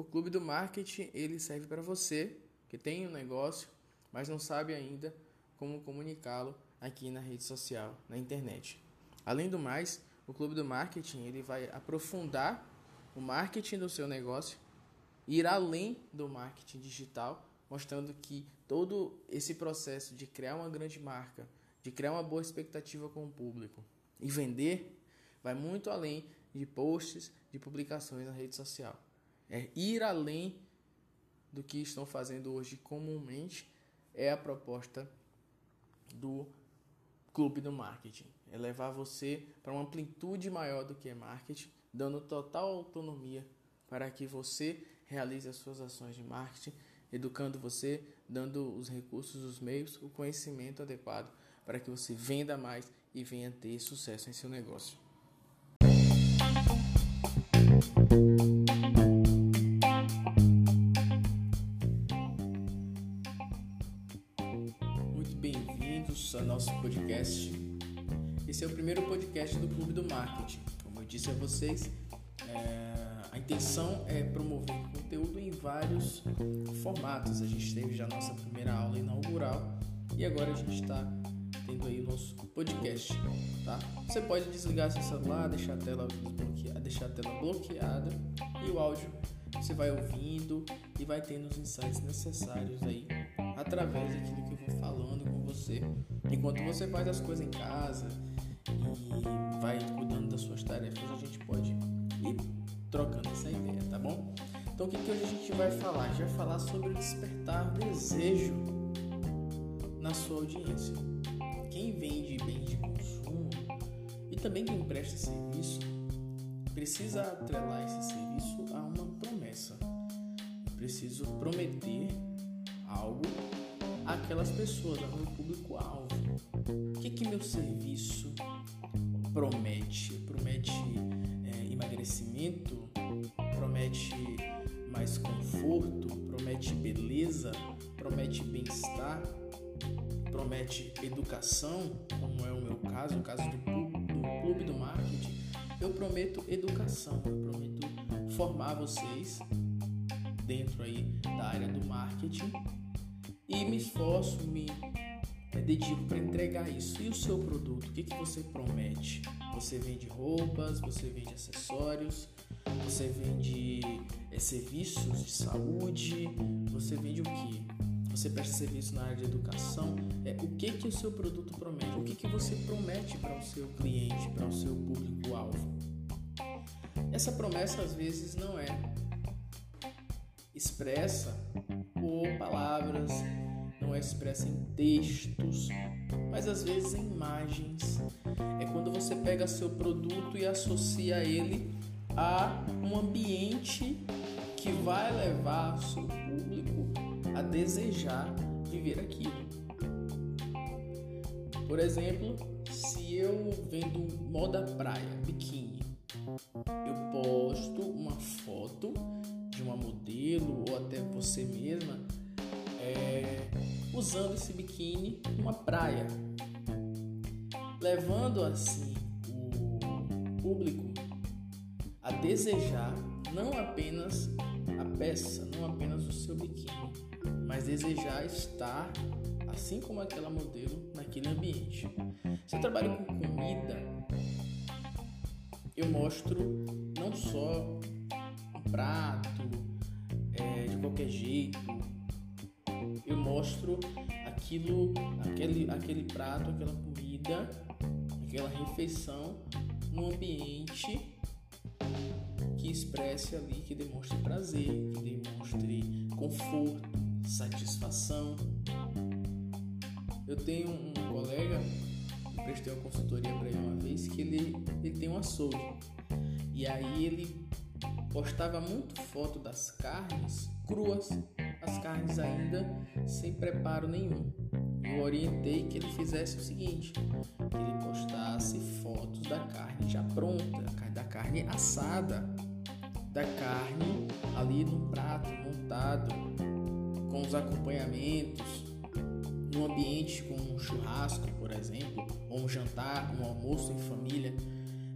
O clube do marketing ele serve para você que tem um negócio, mas não sabe ainda como comunicá-lo aqui na rede social, na internet. Além do mais, o clube do marketing ele vai aprofundar o marketing do seu negócio, ir além do marketing digital, mostrando que todo esse processo de criar uma grande marca, de criar uma boa expectativa com o público e vender vai muito além de posts, de publicações na rede social. É ir além do que estão fazendo hoje comumente é a proposta do clube do marketing. É levar você para uma amplitude maior do que é marketing, dando total autonomia para que você realize as suas ações de marketing, educando você, dando os recursos, os meios, o conhecimento adequado para que você venda mais e venha ter sucesso em seu negócio. Nosso podcast. Esse é o primeiro podcast do Clube do Marketing. Como eu disse a vocês, é... a intenção é promover conteúdo em vários formatos. A gente teve já a nossa primeira aula inaugural e agora a gente está tendo aí o nosso podcast, tá? Você pode desligar seu celular, deixar a tela desbloqueada, deixar a tela bloqueada e o áudio você vai ouvindo e vai tendo os insights necessários aí através daquilo que eu vou falando com você. Enquanto você faz as coisas em casa e vai cuidando das suas tarefas, a gente pode ir trocando essa ideia, tá bom? Então o que, que hoje a gente vai falar? A gente vai falar sobre despertar desejo na sua audiência quem vende bens de consumo e também quem presta serviço precisa atrelar esse serviço a uma promessa. Eu preciso prometer algo àquelas pessoas, ao meu público-alvo. O que, que meu serviço promete? Promete é, emagrecimento? Promete mais conforto? Promete beleza? Promete bem-estar? promete educação, como é o meu caso, o caso do, do clube do marketing, eu prometo educação, eu prometo formar vocês dentro aí da área do marketing e me esforço, me dedico para entregar isso. E o seu produto, o que, que você promete? Você vende roupas, você vende acessórios, você vende é, serviços de saúde, você vende o que? você presta serviço na área de educação, é o que que o seu produto promete, o que que você promete para o seu cliente, para o seu público-alvo. Essa promessa às vezes não é expressa por palavras, não é expressa em textos, mas às vezes em imagens. É quando você pega seu produto e associa ele a um ambiente que vai levar seu público a desejar viver aquilo. Por exemplo, se eu vendo moda praia, biquíni, eu posto uma foto de uma modelo ou até você mesma é, usando esse biquíni numa praia, levando assim o público a desejar não apenas a peça, não apenas o seu biquíni, mas desejar estar, assim como aquela modelo, naquele ambiente. Se eu trabalho com comida, eu mostro não só prato é, de qualquer jeito, eu mostro aquilo, aquele, aquele prato, aquela comida, aquela refeição num ambiente que expresse ali, que demonstre prazer, que demonstre conforto, satisfação. Eu tenho um colega, eu prestei uma consultoria para ele uma vez, que ele, ele tem um açougue. E aí ele postava muito foto das carnes cruas, as carnes ainda sem preparo nenhum. Eu orientei que ele fizesse o seguinte, que ele postasse fotos da carne já pronta, da carne assada, da carne ali no prato montado, com os acompanhamentos, num ambiente com um churrasco, por exemplo, ou um jantar, um almoço em família,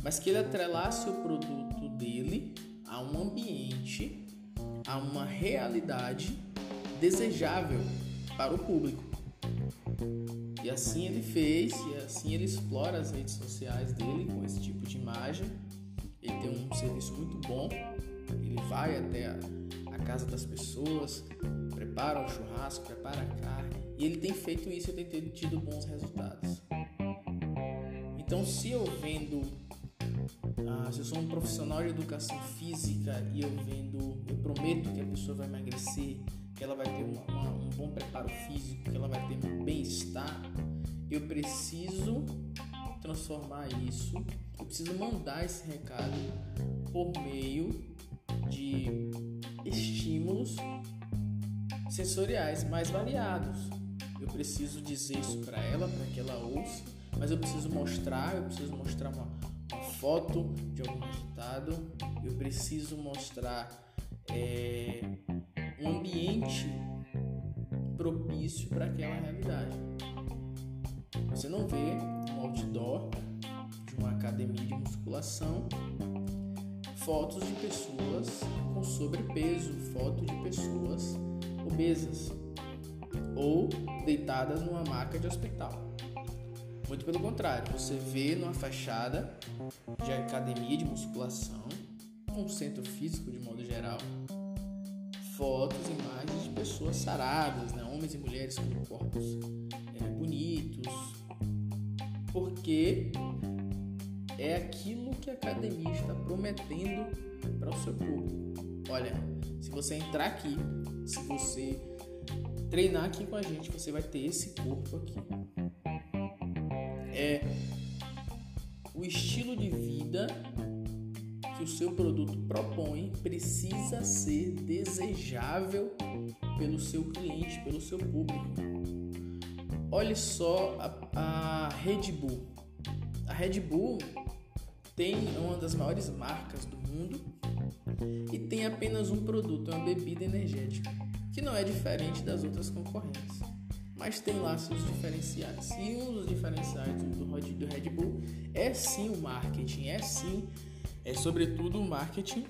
mas que ele atrelasse o produto dele a um ambiente a uma realidade desejável para o público. E assim ele fez, e assim ele explora as redes sociais dele com esse tipo de imagem. Ele tem um serviço muito bom, ele vai até a, a casa das pessoas, prepara o churrasco, prepara a carne, e ele tem feito isso e tem tido bons resultados. Então, se eu vendo, ah, se eu sou um profissional de educação física e eu vendo, eu prometo que a pessoa vai emagrecer, que ela vai ter uma, uma, um bom preparo físico, que ela vai ter um bem-estar, eu preciso transformar isso, eu preciso mandar esse recado por meio de estímulos sensoriais mais variados. Eu preciso dizer isso para ela, para que ela ouça, mas eu preciso mostrar, eu preciso mostrar uma, foto de algum resultado, eu preciso mostrar é, um ambiente propício para aquela realidade. Você não vê um outdoor de uma academia de musculação fotos de pessoas com sobrepeso, fotos de pessoas obesas ou deitadas numa maca de hospital. Muito pelo contrário, você vê numa fachada de academia de musculação, um centro físico de modo geral, fotos, imagens de pessoas saradas, né? homens e mulheres com corpos é, bonitos, porque é aquilo que a academia está prometendo para o seu público. Olha, se você entrar aqui, se você treinar aqui com a gente, você vai ter esse corpo aqui. É o estilo de vida que o seu produto propõe precisa ser desejável pelo seu cliente, pelo seu público. Olhe só a, a Red Bull. A Red Bull tem uma das maiores marcas do mundo e tem apenas um produto, é uma bebida energética, que não é diferente das outras concorrentes, mas tem lá seus diferenciais. E um dos diferenciais do, do Red Bull é sim o marketing, é sim, é sobretudo o marketing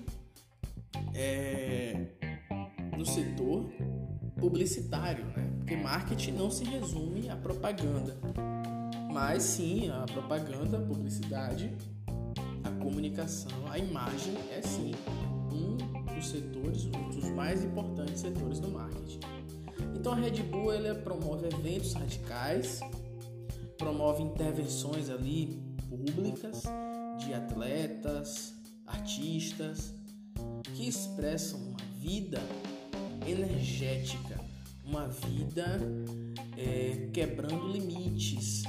é, no setor publicitário, né? Porque marketing não se resume à propaganda, mas sim a propaganda, a publicidade a comunicação, a imagem é sim um dos setores, um dos mais importantes setores do marketing. Então a Red Bull ela promove eventos radicais, promove intervenções ali públicas de atletas, artistas que expressam uma vida energética, uma vida é, quebrando limites,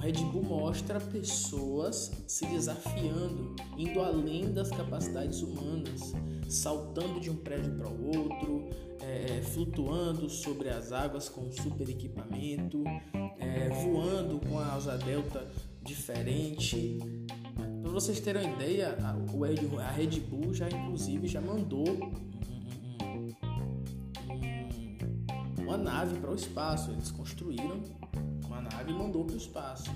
Red Bull mostra pessoas se desafiando, indo além das capacidades humanas, saltando de um prédio para o outro, é, flutuando sobre as águas com super equipamento, é, voando com a asa delta diferente. Para vocês terem uma ideia, a, a Red Bull já inclusive já mandou uma nave para o espaço. Eles construíram nave e mandou para o espaço.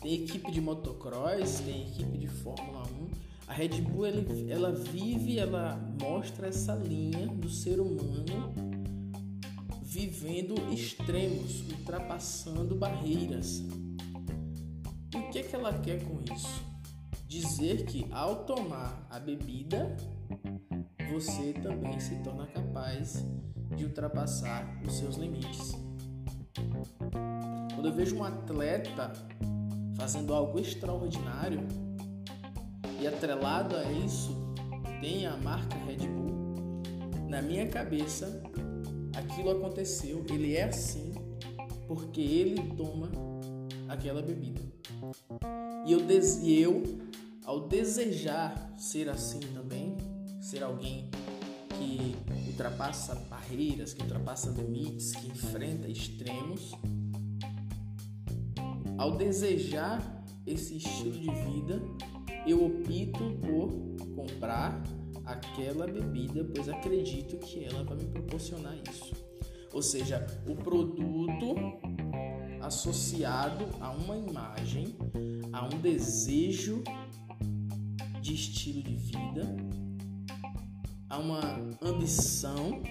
Tem equipe de motocross, tem equipe de Fórmula 1. A Red Bull ela, vive, ela mostra essa linha do ser humano vivendo extremos, ultrapassando barreiras. E o que, é que ela quer com isso? Dizer que ao tomar a bebida, você também se torna capaz de ultrapassar os seus limites. Quando eu vejo um atleta fazendo algo extraordinário e atrelado a isso tem a marca Red Bull, na minha cabeça aquilo aconteceu, ele é assim porque ele toma aquela bebida. E eu, e eu ao desejar ser assim também, ser alguém que ultrapassa barreiras, que ultrapassa limites, que enfrenta extremos, ao desejar esse estilo de vida, eu opto por comprar aquela bebida, pois acredito que ela vai me proporcionar isso. Ou seja, o produto associado a uma imagem, a um desejo de estilo de vida, a uma ambição,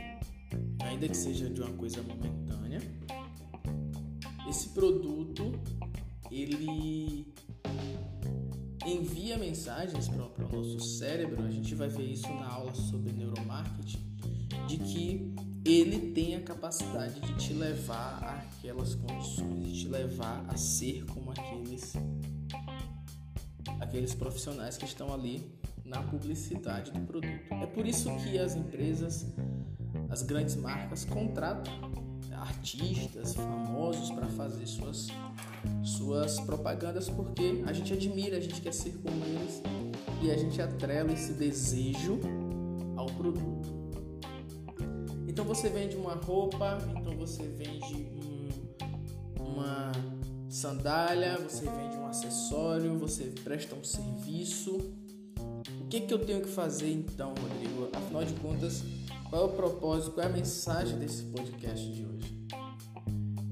ainda que seja de uma coisa momentânea. Esse produto ele envia mensagens para o nosso cérebro. A gente vai ver isso na aula sobre neuromarketing, de que ele tem a capacidade de te levar àquelas condições, de te levar a ser como aqueles aqueles profissionais que estão ali na publicidade do produto. É por isso que as empresas, as grandes marcas contratam artistas famosos para fazer suas suas propagandas porque a gente admira, a gente quer ser como eles e a gente atrela esse desejo ao produto. Então você vende uma roupa, então você vende um, uma sandália, você vende um acessório, você presta um serviço. O que, que eu tenho que fazer então, Rodrigo? Afinal de contas, qual é o propósito, qual é a mensagem desse podcast de hoje?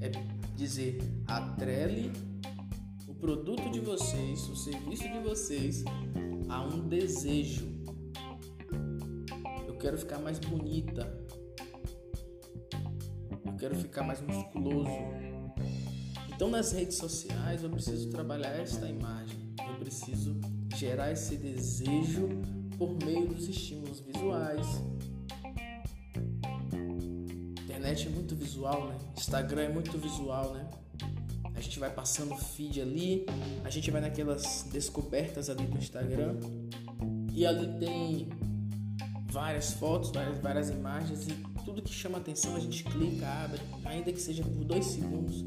É dizer, atrele o produto de vocês, o serviço de vocês a um desejo. Eu quero ficar mais bonita, quero ficar mais musculoso. Então nas redes sociais eu preciso trabalhar esta imagem, eu preciso gerar esse desejo por meio dos estímulos visuais. Internet é muito visual, né? Instagram é muito visual, né? A gente vai passando feed ali, a gente vai naquelas descobertas ali do Instagram e ali tem várias fotos, várias, várias imagens e tudo que chama atenção a gente clica, abre, ainda que seja por dois segundos,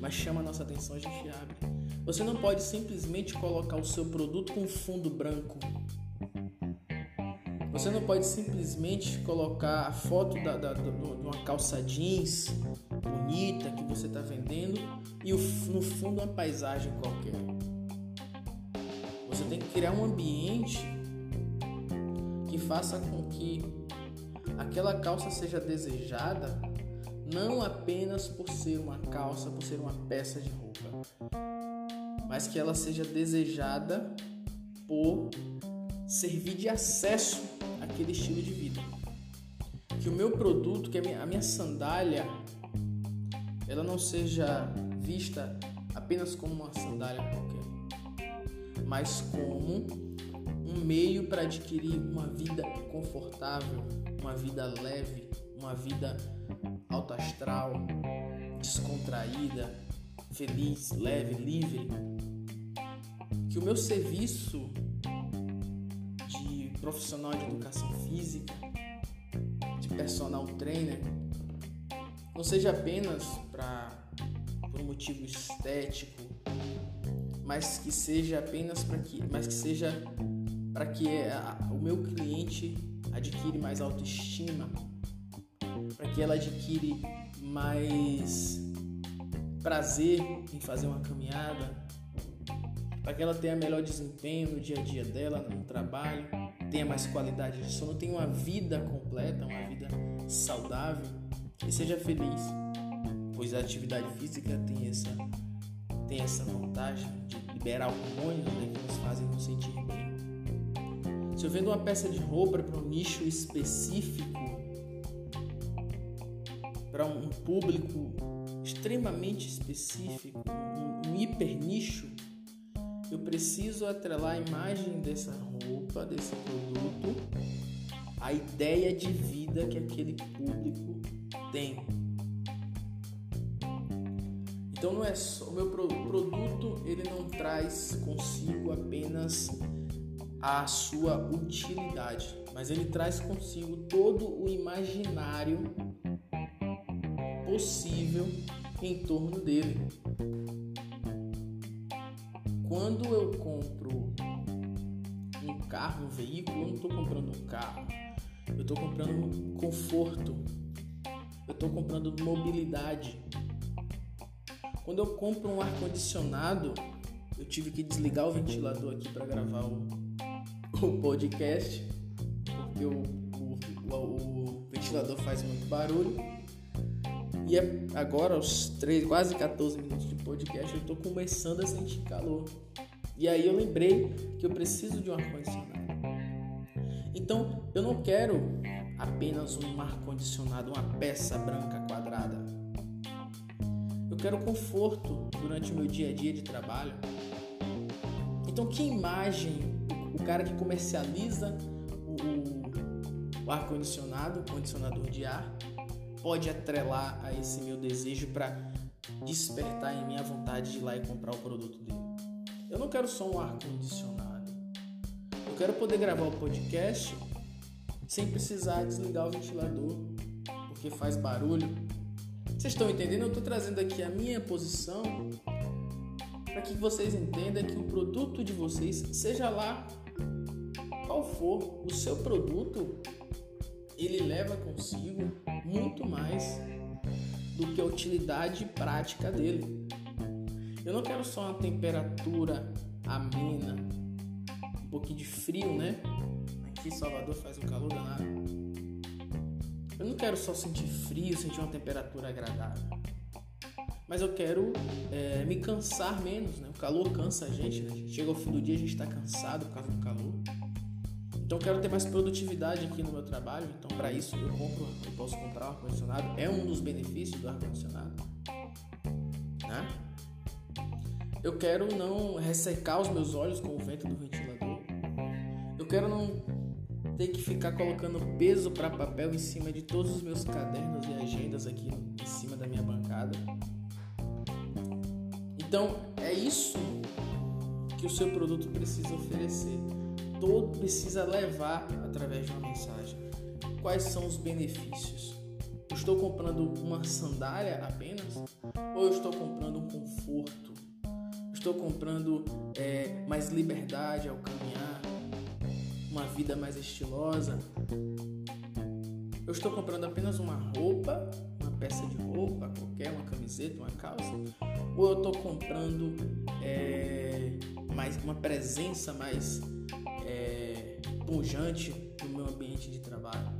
mas chama a nossa atenção a gente abre. Você não pode simplesmente colocar o seu produto com fundo branco. Você não pode simplesmente colocar a foto da, da, de uma calça jeans bonita que você está vendendo e no fundo uma paisagem qualquer. Você tem que criar um ambiente que faça com que aquela calça seja desejada não apenas por ser uma calça, por ser uma peça de roupa, mas que ela seja desejada por servir de acesso àquele estilo de vida. Que o meu produto, que a minha, sandália, ela não seja vista apenas como uma sandália qualquer, mas como um meio para adquirir uma vida confortável, uma vida leve, uma vida alto astral, descontraída, feliz, leve, livre. Que o meu serviço profissional de educação física, de personal trainer, não seja apenas para por um motivo estético, mas que seja apenas para que, mas que seja para que o meu cliente adquire mais autoestima, para que ela adquire mais prazer em fazer uma caminhada, para que ela tenha melhor desempenho no dia a dia dela, no trabalho, tenha mais qualidade de sono, tenha uma vida completa, uma vida saudável e seja feliz, pois a atividade física tem essa tem essa vantagem de liberar hormônios né, que nos fazem nos sentir bem. Se eu vendo uma peça de roupa para um nicho específico, para um público extremamente específico, um, um hiper nicho, eu preciso atrelar a imagem dessa roupa, desse produto, a ideia de vida que aquele público tem. Então não é só o meu produto, ele não traz consigo apenas a sua utilidade, mas ele traz consigo todo o imaginário possível em torno dele. Quando eu compro um carro, um veículo, eu não estou comprando um carro, eu estou comprando conforto, eu estou comprando mobilidade. Quando eu compro um ar condicionado, eu tive que desligar o ventilador aqui para gravar o o podcast, porque o, o, o, ventilador faz muito barulho. E é agora, aos 3, quase 14 minutos de podcast, eu estou começando a sentir calor. E aí eu lembrei que eu preciso de um ar-condicionado. Então eu não quero apenas um ar condicionado, uma peça branca quadrada. Eu quero conforto durante o meu dia a dia de trabalho. Então, que imagem o cara que comercializa o, o ar condicionado, o condicionador de ar, pode atrelar a esse meu desejo para despertar em mim a vontade de ir lá e comprar o produto dele? Eu não quero só um ar condicionado. Eu quero poder gravar o podcast sem precisar desligar o ventilador, porque faz barulho. Vocês estão entendendo? Eu estou trazendo aqui a minha posição para que vocês entendam que o produto de vocês, seja lá qual for o seu produto, ele leva consigo muito mais do que a utilidade prática dele. Eu não quero só uma temperatura amena, um pouquinho de frio, né? Aqui em Salvador faz um calor danado. Eu não quero só sentir frio, sentir uma temperatura agradável. Mas eu quero é, me cansar menos, né? O calor cansa a gente, né? Chega ao fim do dia a gente está cansado por causa do calor. Então eu quero ter mais produtividade aqui no meu trabalho. Então para isso eu compro, eu posso comprar um ar condicionado. É um dos benefícios do ar condicionado, né? Eu quero não ressecar os meus olhos com o vento do ventilador. Eu quero não ter que ficar colocando peso para papel em cima de todos os meus cadernos e agendas aqui em cima da minha bancada. Então, é isso que o seu produto precisa oferecer. Todo precisa levar através de uma mensagem. Quais são os benefícios? Eu estou comprando uma sandália apenas? Ou eu estou comprando um conforto? Estou comprando é, mais liberdade ao caminhar? uma vida mais estilosa. Eu estou comprando apenas uma roupa, uma peça de roupa qualquer, uma camiseta, uma calça, ou eu estou comprando é, mais uma presença mais pujante no meu ambiente de trabalho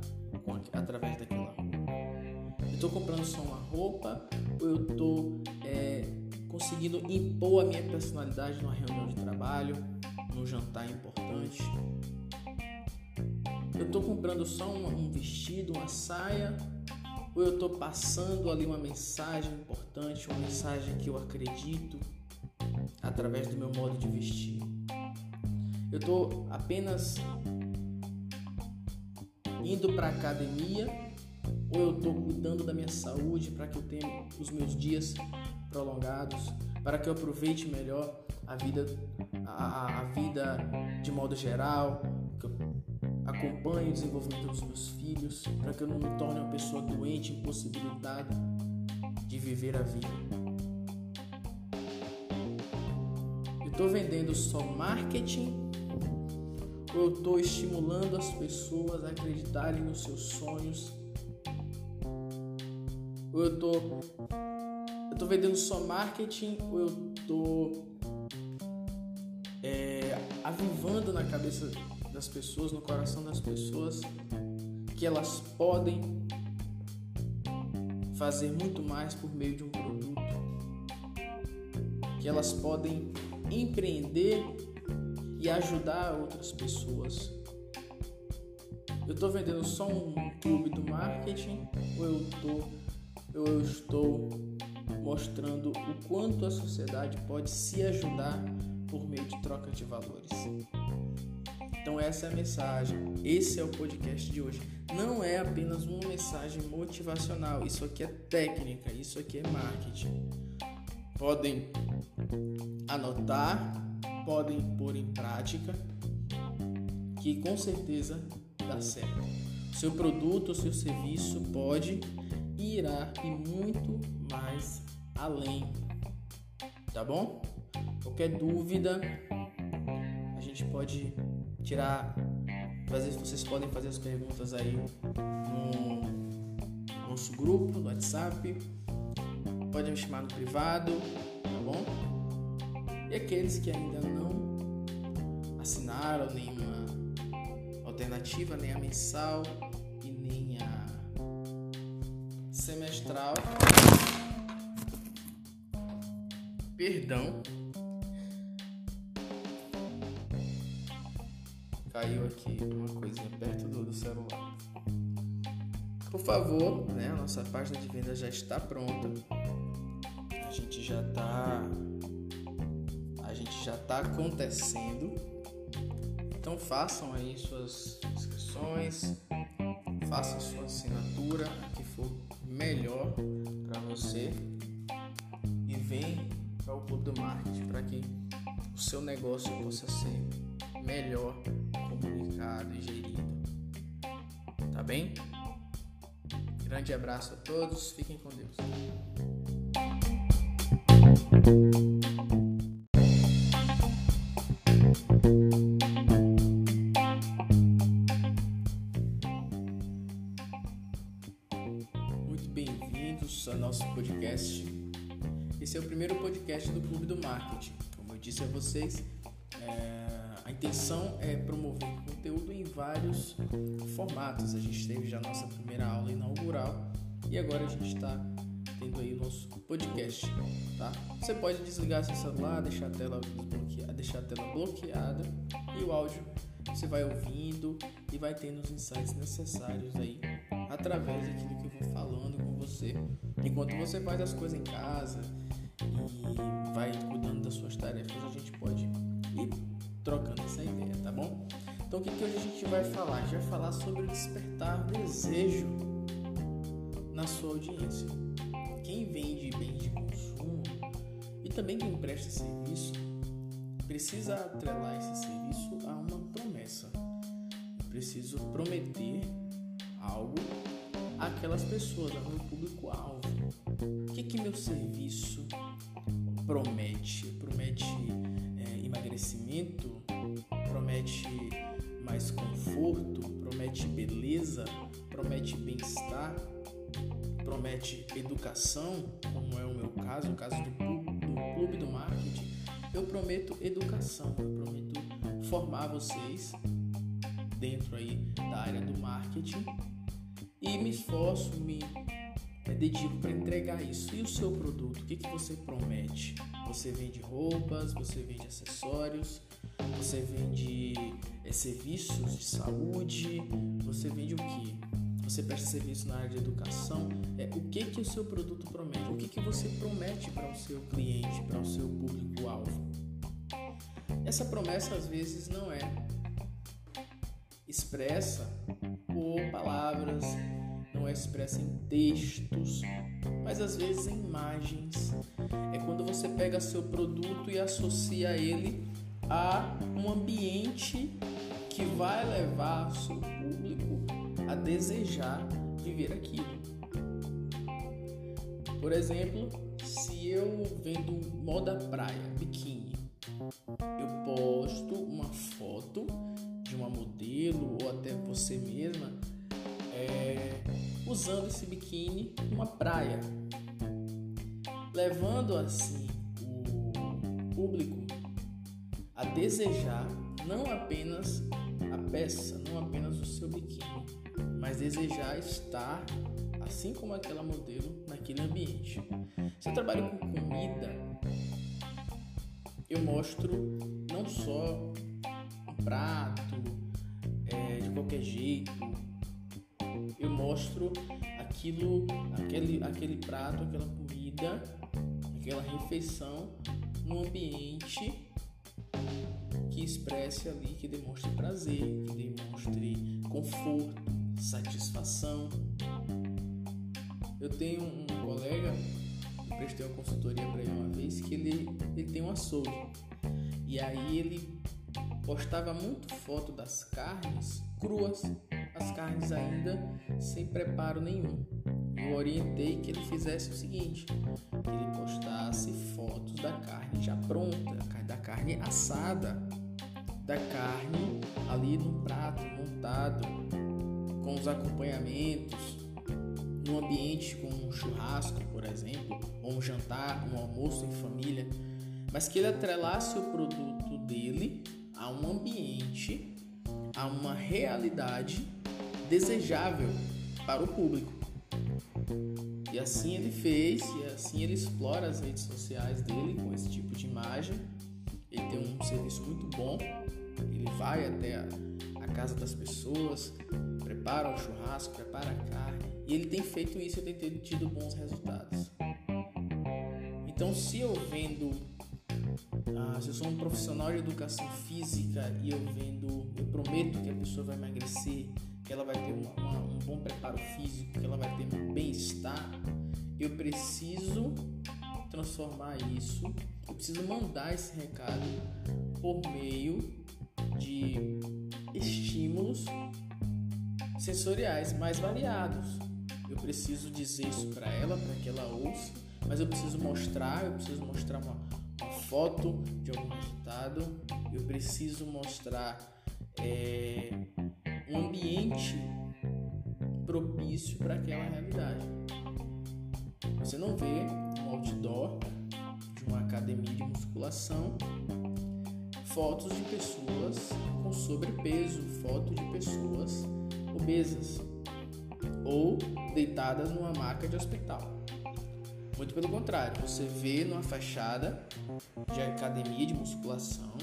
com, através daquela roupa? Eu estou comprando só uma roupa ou eu estou é, conseguindo impor a minha personalidade numa reunião de trabalho, num jantar importante? eu estou comprando só um, um vestido, uma saia, ou eu estou passando ali uma mensagem importante, uma mensagem que eu acredito através do meu modo de vestir. Eu estou apenas indo para academia ou eu estou cuidando da minha saúde para que eu tenha os meus dias prolongados, para que eu aproveite melhor a vida, a, a vida de modo geral, que eu acompanhe o desenvolvimento dos meus filhos, para que eu não me torne uma pessoa doente, impossibilitada de viver a vida. Eu estou vendendo só marketing ou eu estou estimulando as pessoas a acreditarem nos seus sonhos? Ou eu estou eu tô vendendo só marketing ou eu estou é, avivando na cabeça das pessoas, no coração das pessoas, que elas podem fazer muito mais por meio de um produto, que elas podem empreender e ajudar outras pessoas. Eu estou vendendo só um clube do marketing ou eu, tô, eu estou mostrando o quanto a sociedade pode se ajudar por meio de troca de valores? Então essa é a mensagem. Esse é o podcast de hoje. Não é apenas uma mensagem motivacional. Isso aqui é técnica, isso aqui é marketing. Podem anotar, podem pôr em prática, que com certeza dá certo. Seu produto, seu serviço pode irá e muito mais além. Tá bom? Qualquer dúvida, a gente pode tirar. Fazer, vocês podem fazer as perguntas aí no nosso grupo, no WhatsApp. Pode me chamar no privado, tá bom? E aqueles que ainda não assinaram nenhuma alternativa, nem a mensal e nem a semestral. Perdão. caiu aqui uma coisinha perto do, do celular. Por favor, né, a nossa página de venda já está pronta. A gente já está gente já está acontecendo. Então façam aí suas inscrições, façam sua assinatura, que for melhor para você e vem para o Clube do Marketing para que o seu negócio possa ser melhor comunicado e gerido. Tá bem? Grande abraço a todos, fiquem com Deus. A vocês, é, a intenção é promover conteúdo em vários formatos. A gente teve já a nossa primeira aula inaugural e agora a gente está tendo aí o nosso podcast, tá? Você pode desligar seu celular, deixar a tela deixar a tela bloqueada e o áudio você vai ouvindo e vai tendo os insights necessários aí através daquilo que eu vou falando com você enquanto você faz as coisas em casa e vai cuidando das suas tarefas a gente pode ir trocando essa ideia, tá bom? Então o que, que hoje a gente vai falar? A gente vai falar sobre despertar desejo na sua audiência. Quem vende bens de consumo e também quem presta serviço precisa atrelar esse serviço a uma promessa. Eu preciso prometer algo àquelas pessoas, ao meu público-alvo. O que, que meu serviço promete? Promete é, emagrecimento? Promete mais conforto? Promete beleza? Promete bem-estar? Promete educação, como é o meu caso, o caso do, do clube do marketing? Eu prometo educação, eu prometo formar vocês dentro aí da área do marketing e me esforço, me é, dedico para entregar isso. E o seu produto, o que, que você promete? Você vende roupas, você vende acessórios, você vende é, serviços de saúde, você vende o que? Você presta serviço na área de educação. É, o que, que o seu produto promete? O que, que você promete para o seu cliente, para o seu público-alvo? Essa promessa às vezes não é expressa por palavras, não é expressa em textos, mas às vezes em imagens. É quando você pega seu produto e associa ele a um ambiente que vai levar seu público a desejar viver aquilo. Por exemplo, se eu vendo moda praia, biquíni, eu posto uma foto de uma modelo ou até você mesma é, usando esse biquíni numa praia, levando assim o público a desejar não apenas a peça, não apenas o seu biquíni, mas desejar estar assim como aquela modelo naquele ambiente. Se eu trabalho com comida, eu mostro não só um prato é, de qualquer jeito, eu mostro aquilo, aquele, aquele prato, aquela comida, aquela refeição num ambiente que expresse ali, que demonstre prazer, que demonstre conforto, satisfação. Eu tenho um colega, eu prestei uma consultoria para ele uma vez, que ele, ele tem um açougue. E aí ele postava muito foto das carnes cruas, as carnes ainda sem preparo nenhum. Eu orientei que ele fizesse o seguinte, que ele postasse fotos da carne já pronta, da carne assada, da carne ali no prato montado, com os acompanhamentos, num ambiente com um churrasco, por exemplo, ou um jantar, um almoço em família, mas que ele atrelasse o produto dele a um ambiente, a uma realidade desejável para o público. E assim ele fez, e assim ele explora as redes sociais dele com esse tipo de imagem. Ele tem um serviço muito bom, ele vai até a, casa das pessoas, prepara o churrasco, prepara a carne. E ele tem feito isso e tem tido bons resultados. Então, se eu vendo, ah, se eu sou um profissional de educação física e eu vendo, eu prometo que a pessoa vai emagrecer, que ela vai ter uma, uma, um bom preparo físico, que ela vai ter um bem-estar, eu preciso transformar isso, eu preciso mandar esse recado por meio de estímulos sensoriais mais variados. Eu preciso dizer isso para ela, para que ela ouça, mas eu preciso mostrar, eu preciso mostrar uma, uma foto de algum resultado, eu preciso mostrar é, um ambiente propício para aquela realidade. Você não vê um outdoor de uma academia de musculação fotos de pessoas com sobrepeso, fotos de pessoas obesas ou deitadas numa maca de hospital. Muito pelo contrário, você vê numa fachada de academia de musculação,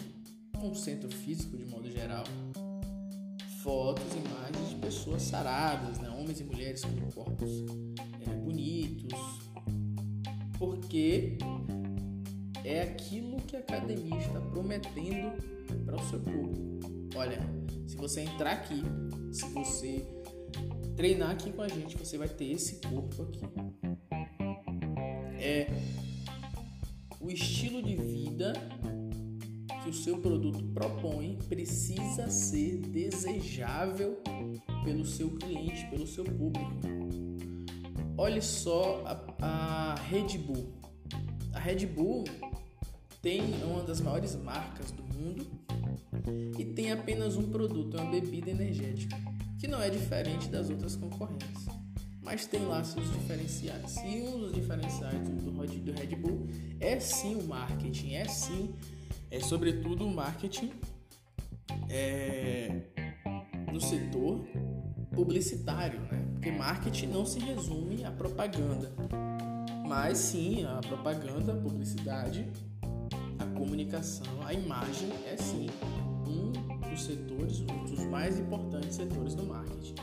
um centro físico de modo geral, fotos, imagens de pessoas saradas, né? homens e mulheres com corpos é, bonitos, porque é aquilo que a academia está prometendo para o seu público. Olha, se você entrar aqui, se você treinar aqui com a gente, você vai ter esse corpo aqui. É o estilo de vida que o seu produto propõe precisa ser desejável pelo seu cliente, pelo seu público. Olhe só a, a Red Bull. A Red Bull tem uma das maiores marcas do mundo e tem apenas um produto, é uma bebida energética, que não é diferente das outras concorrentes, mas tem lá seus diferenciais. E um dos diferenciais do, do Red Bull é sim o marketing, é sim, é sobretudo o marketing é, no setor publicitário, né? Porque marketing não se resume à propaganda, mas sim a propaganda, a publicidade a comunicação, a imagem é sim um dos setores, um dos mais importantes setores do marketing.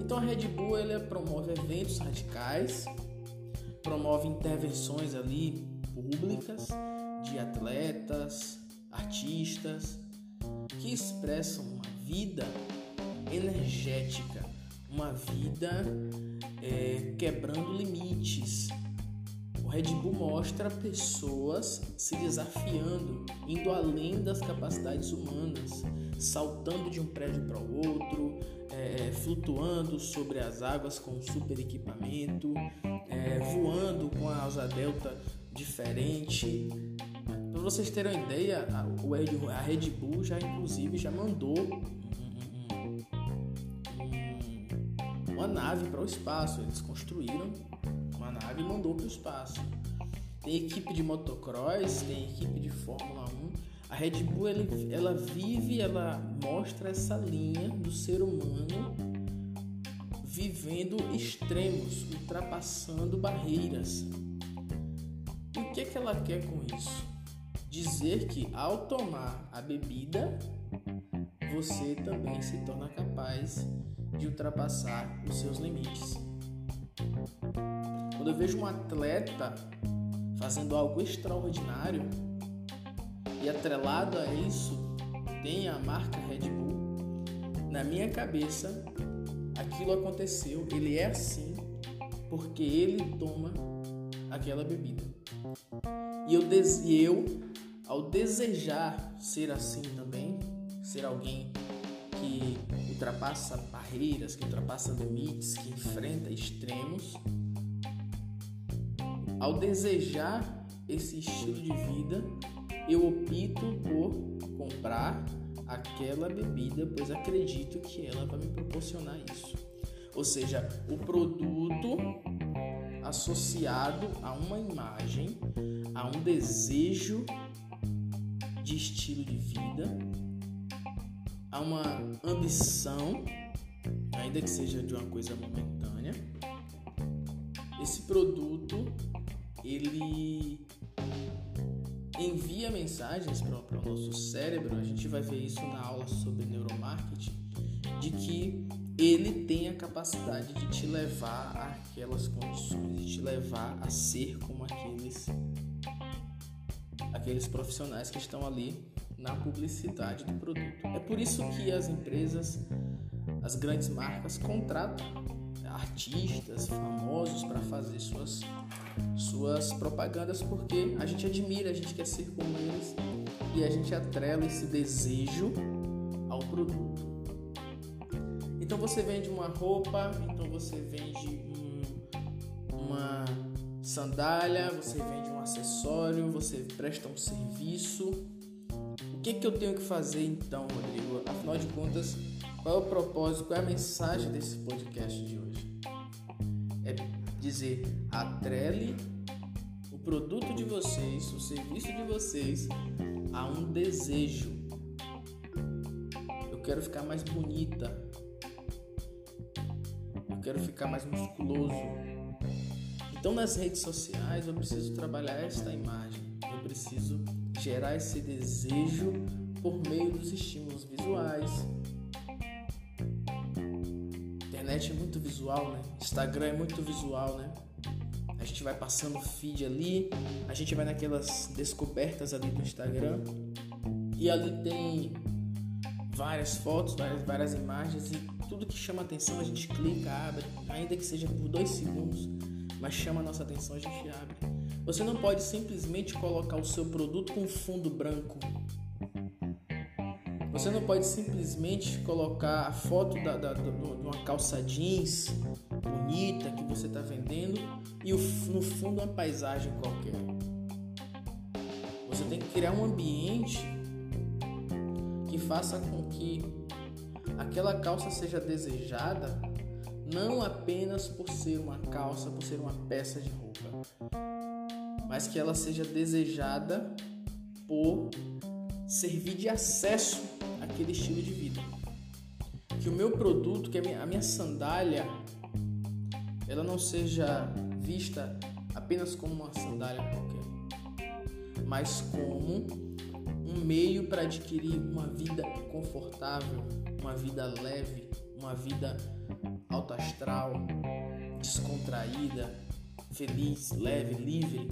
Então a Red Bull ela promove eventos radicais, promove intervenções ali públicas de atletas, artistas que expressam uma vida energética, uma vida é, quebrando limites, o Red Bull mostra pessoas se desafiando, indo além das capacidades humanas, saltando de um prédio para o outro, é, flutuando sobre as águas com super equipamento, é, voando com a asa delta diferente. Vocês terem uma ideia, a, Red Bull já inclusive já mandou uma nave para o espaço. Eles construíram uma nave e mandou para o espaço. Tem equipe de motocross, tem equipe de Fórmula 1. A Red Bull ela vive, ela mostra essa linha do ser humano vivendo extremos, ultrapassando barreiras. E o que, é que ela quer com isso? Dizer que ao tomar a bebida, você também se torna capaz de ultrapassar os seus limites. Quando eu vejo um atleta fazendo algo extraordinário e atrelado a isso tem a marca Red Bull, na minha cabeça aquilo aconteceu, ele é assim porque ele toma aquela bebida. E eu, e eu ao desejar ser assim também, ser alguém que ultrapassa barreiras, que ultrapassa limites, que enfrenta extremos, ao desejar esse estilo de vida, eu opto por comprar aquela bebida, pois acredito que ela vai me proporcionar isso. Ou seja, o produto associado a uma imagem, a um desejo de estilo de vida, a uma ambição, ainda que seja de uma coisa momentânea. Esse produto ele envia mensagens para o nosso cérebro. A gente vai ver isso na aula sobre neuromarketing. de que ele tem a capacidade de te levar àquelas condições, de te levar a ser como aqueles aqueles profissionais que estão ali na publicidade do produto. É por isso que as empresas, as grandes marcas contratam artistas famosos para fazer suas suas propagandas porque a gente admira, a gente quer ser como eles e a gente atrela esse desejo ao produto. Então você vende uma roupa, então você vende um, uma sandália, você vende um acessório, você presta um serviço. O que, que eu tenho que fazer então, Rodrigo? Afinal de contas, qual é o propósito, qual é a mensagem desse podcast de hoje? É dizer, atrele o produto de vocês, o serviço de vocês a um desejo. Eu quero ficar mais bonita, quero ficar mais musculoso. Então nas redes sociais eu preciso trabalhar esta imagem, eu preciso gerar esse desejo por meio dos estímulos visuais. internet é muito visual, né? Instagram é muito visual, né? A gente vai passando feed ali, a gente vai naquelas descobertas ali do Instagram e ali tem várias fotos, várias, várias imagens e tudo que chama atenção a gente clica, abre, ainda que seja por dois segundos, mas chama a nossa atenção a gente abre. Você não pode simplesmente colocar o seu produto com fundo branco. Você não pode simplesmente colocar a foto da, da, de uma calça jeans bonita que você está vendendo e no fundo uma paisagem qualquer. Você tem que criar um ambiente que faça com que aquela calça seja desejada não apenas por ser uma calça, por ser uma peça de roupa, mas que ela seja desejada por servir de acesso àquele estilo de vida. Que o meu produto, que a minha, sandália, ela não seja vista apenas como uma sandália qualquer, mas como um meio para adquirir uma vida confortável, uma vida leve, uma vida alto astral, descontraída, feliz, leve, livre.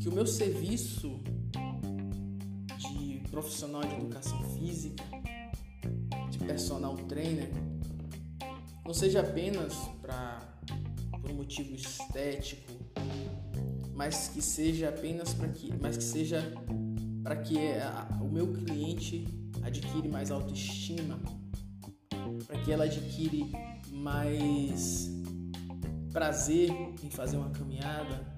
Que o meu serviço de profissional de educação física, de personal trainer, não seja apenas para por um motivo estético, mas que seja apenas para que, mas que seja para que o meu cliente adquire mais autoestima, para que ela adquire mais prazer em fazer uma caminhada,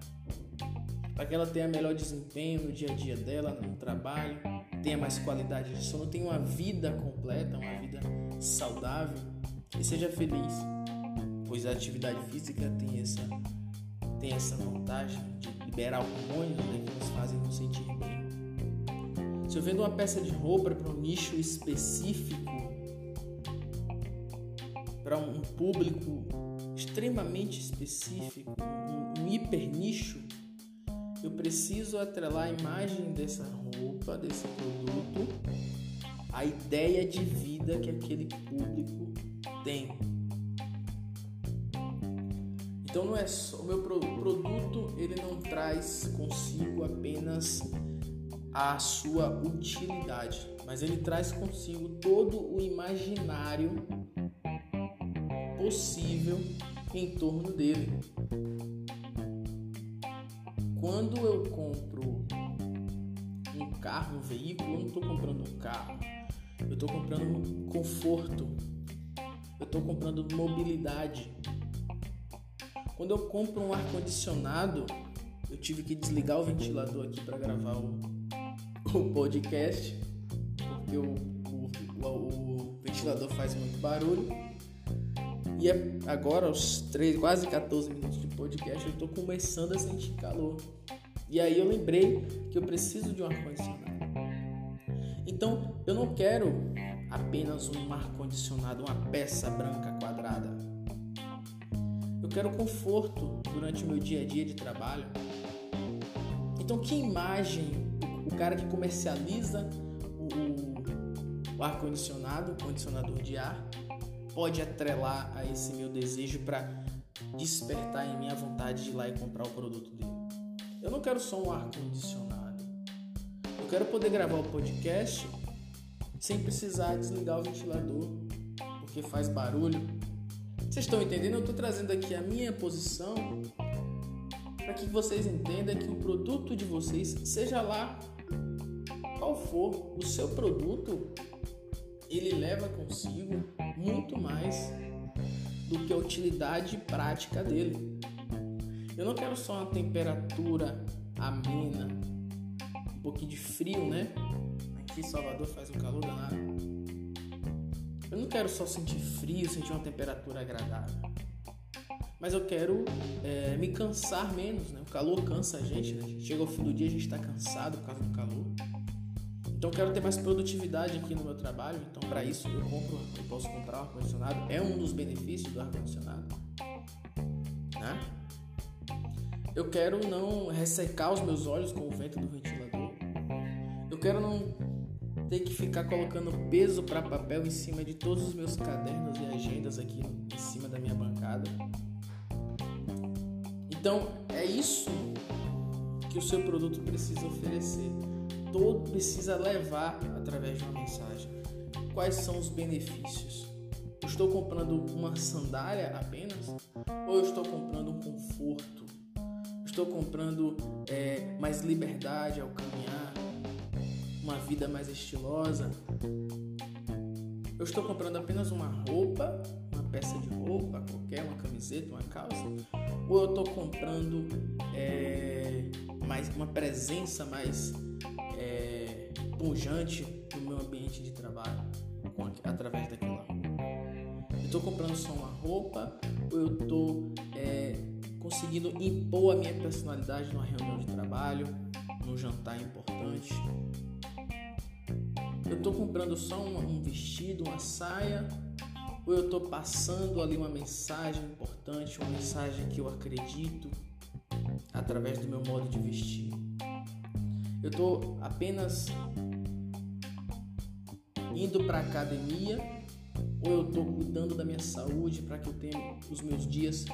para que ela tenha melhor desempenho no dia a dia dela, no trabalho, tenha mais qualidade de sono, tenha uma vida completa, uma vida saudável e seja feliz, pois a atividade física tem essa tem essa vantagem de liberar hormônios né, que nos fazem nos sentir bem. Se eu vendo uma peça de roupa para um nicho específico, para um público extremamente específico, um, hiper nicho, eu preciso atrelar a imagem dessa roupa, desse produto, a ideia de vida que aquele público tem. Então não é só o meu produto, ele não traz consigo apenas a sua utilidade, mas ele traz consigo todo o imaginário possível em torno dele. Quando eu compro um carro, um veículo, eu não estou comprando um carro, eu estou comprando conforto, eu estou comprando mobilidade. Quando eu compro um ar condicionado, eu tive que desligar o ventilador aqui para gravar o o podcast, porque o, o, o, ventilador faz muito barulho. E é agora, aos 3, quase 14 minutos de podcast, eu estou começando a sentir calor. E aí eu lembrei que eu preciso de um ar-condicionado. Então, eu não quero apenas um ar-condicionado, uma peça branca quadrada. Eu quero conforto durante o meu dia a dia de trabalho. Então, que imagem o cara que comercializa o, o ar-condicionado, condicionador de ar, pode atrelar a esse meu desejo para despertar em mim a vontade de ir lá e comprar o produto dele. Eu não quero só um ar-condicionado. Eu quero poder gravar o podcast sem precisar desligar o ventilador, porque faz barulho. Vocês estão entendendo? Eu estou trazendo aqui a minha posição para que vocês entendam que o produto de vocês, seja lá qual for o seu produto, ele leva consigo muito mais do que a utilidade prática dele. Eu não quero só uma temperatura amena, um pouquinho de frio, né? Aqui em Salvador faz um calor danado. Eu não quero só sentir frio, sentir uma temperatura agradável. Mas eu quero é, me cansar menos, né? O calor cansa a gente, né? Chega ao fim do dia a gente está cansado por causa do. Então quero ter mais produtividade aqui no meu trabalho. Então para isso eu compro, eu posso comprar um ar condicionado. É um dos benefícios do ar condicionado, né? Eu quero não ressecar os meus olhos com o vento do ventilador. Eu quero não ter que ficar colocando peso para papel em cima de todos os meus cadernos e agendas aqui em cima da minha bancada. Então é isso que o seu produto precisa oferecer. Todo precisa levar através de uma mensagem. Quais são os benefícios? Eu estou comprando uma sandália apenas? Ou eu estou comprando um conforto? Estou comprando é, mais liberdade ao caminhar? Uma vida mais estilosa? Eu estou comprando apenas uma roupa, uma peça de roupa qualquer, uma camiseta, uma calça? Ou eu estou comprando é, mais uma presença mais pujante no meu ambiente de trabalho através daquela roupa? Eu estou comprando só uma roupa ou eu estou é, conseguindo impor a minha personalidade numa reunião de trabalho, num jantar importante? Eu estou comprando só um, um vestido, uma saia ou eu estou passando ali uma mensagem importante, uma mensagem que eu acredito através do meu modo de vestir? Eu estou apenas indo para a academia ou eu estou cuidando da minha saúde para que eu tenha os meus dias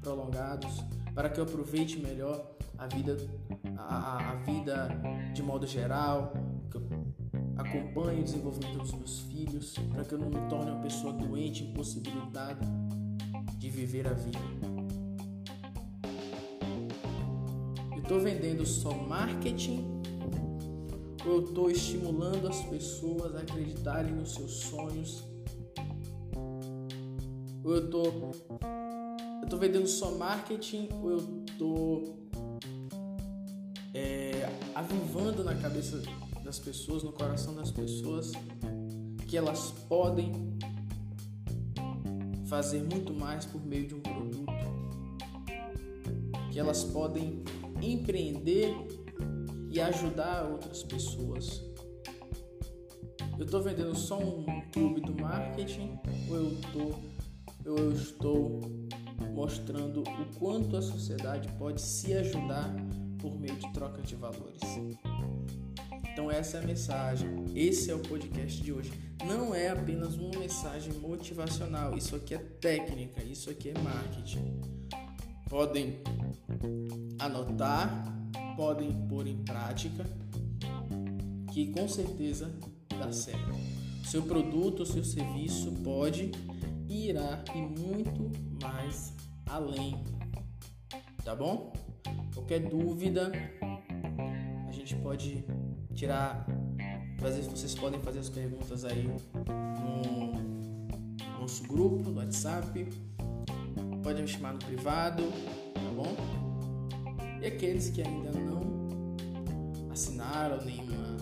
prolongados, para que eu aproveite melhor a vida, a, a vida de modo geral, que eu acompanhe o desenvolvimento dos meus filhos, para que eu não me torne uma pessoa doente, impossibilitada de viver a vida. Eu estou vendendo só marketing eu estou estimulando as pessoas a acreditarem nos seus sonhos? Ou eu estou eu tô vendendo só marketing ou eu estou é, avivando na cabeça das pessoas, no coração das pessoas, que elas podem fazer muito mais por meio de um produto, que elas podem empreender e ajudar outras pessoas. Eu estou vendendo só um clube do marketing ou eu, tô, eu estou mostrando o quanto a sociedade pode se ajudar por meio de troca de valores? Então essa é a mensagem. Esse é o podcast de hoje. Não é apenas uma mensagem motivacional. Isso aqui é técnica, isso aqui é marketing. Podem anotar, podem pôr em prática, que com certeza dá certo. Seu produto, seu serviço pode e irá ir muito mais além. Tá bom? Qualquer dúvida, a gente pode tirar. Fazer, vocês podem fazer as perguntas aí no nosso grupo, no WhatsApp. Podem me chamar no privado, tá bom? E aqueles que ainda não assinaram nenhuma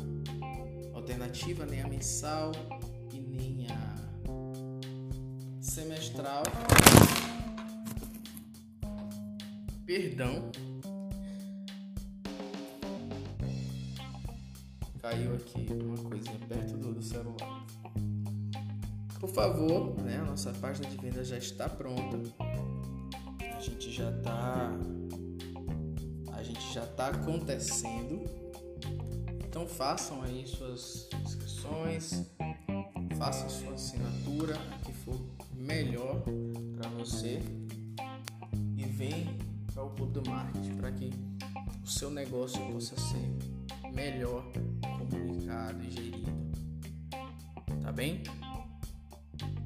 alternativa, nem a mensal e nem a semestral. Perdão. caiu aqui uma coisinha perto do, do celular. Por favor, né, a nossa página de venda já está pronta. A gente já está já está acontecendo. Então façam aí suas inscrições, faça sua assinatura, que for melhor para você e vem para o Clube do Marketing para que o seu negócio possa ser melhor comunicado e gerido. Tá bem?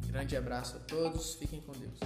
Grande abraço a todos, fiquem com Deus.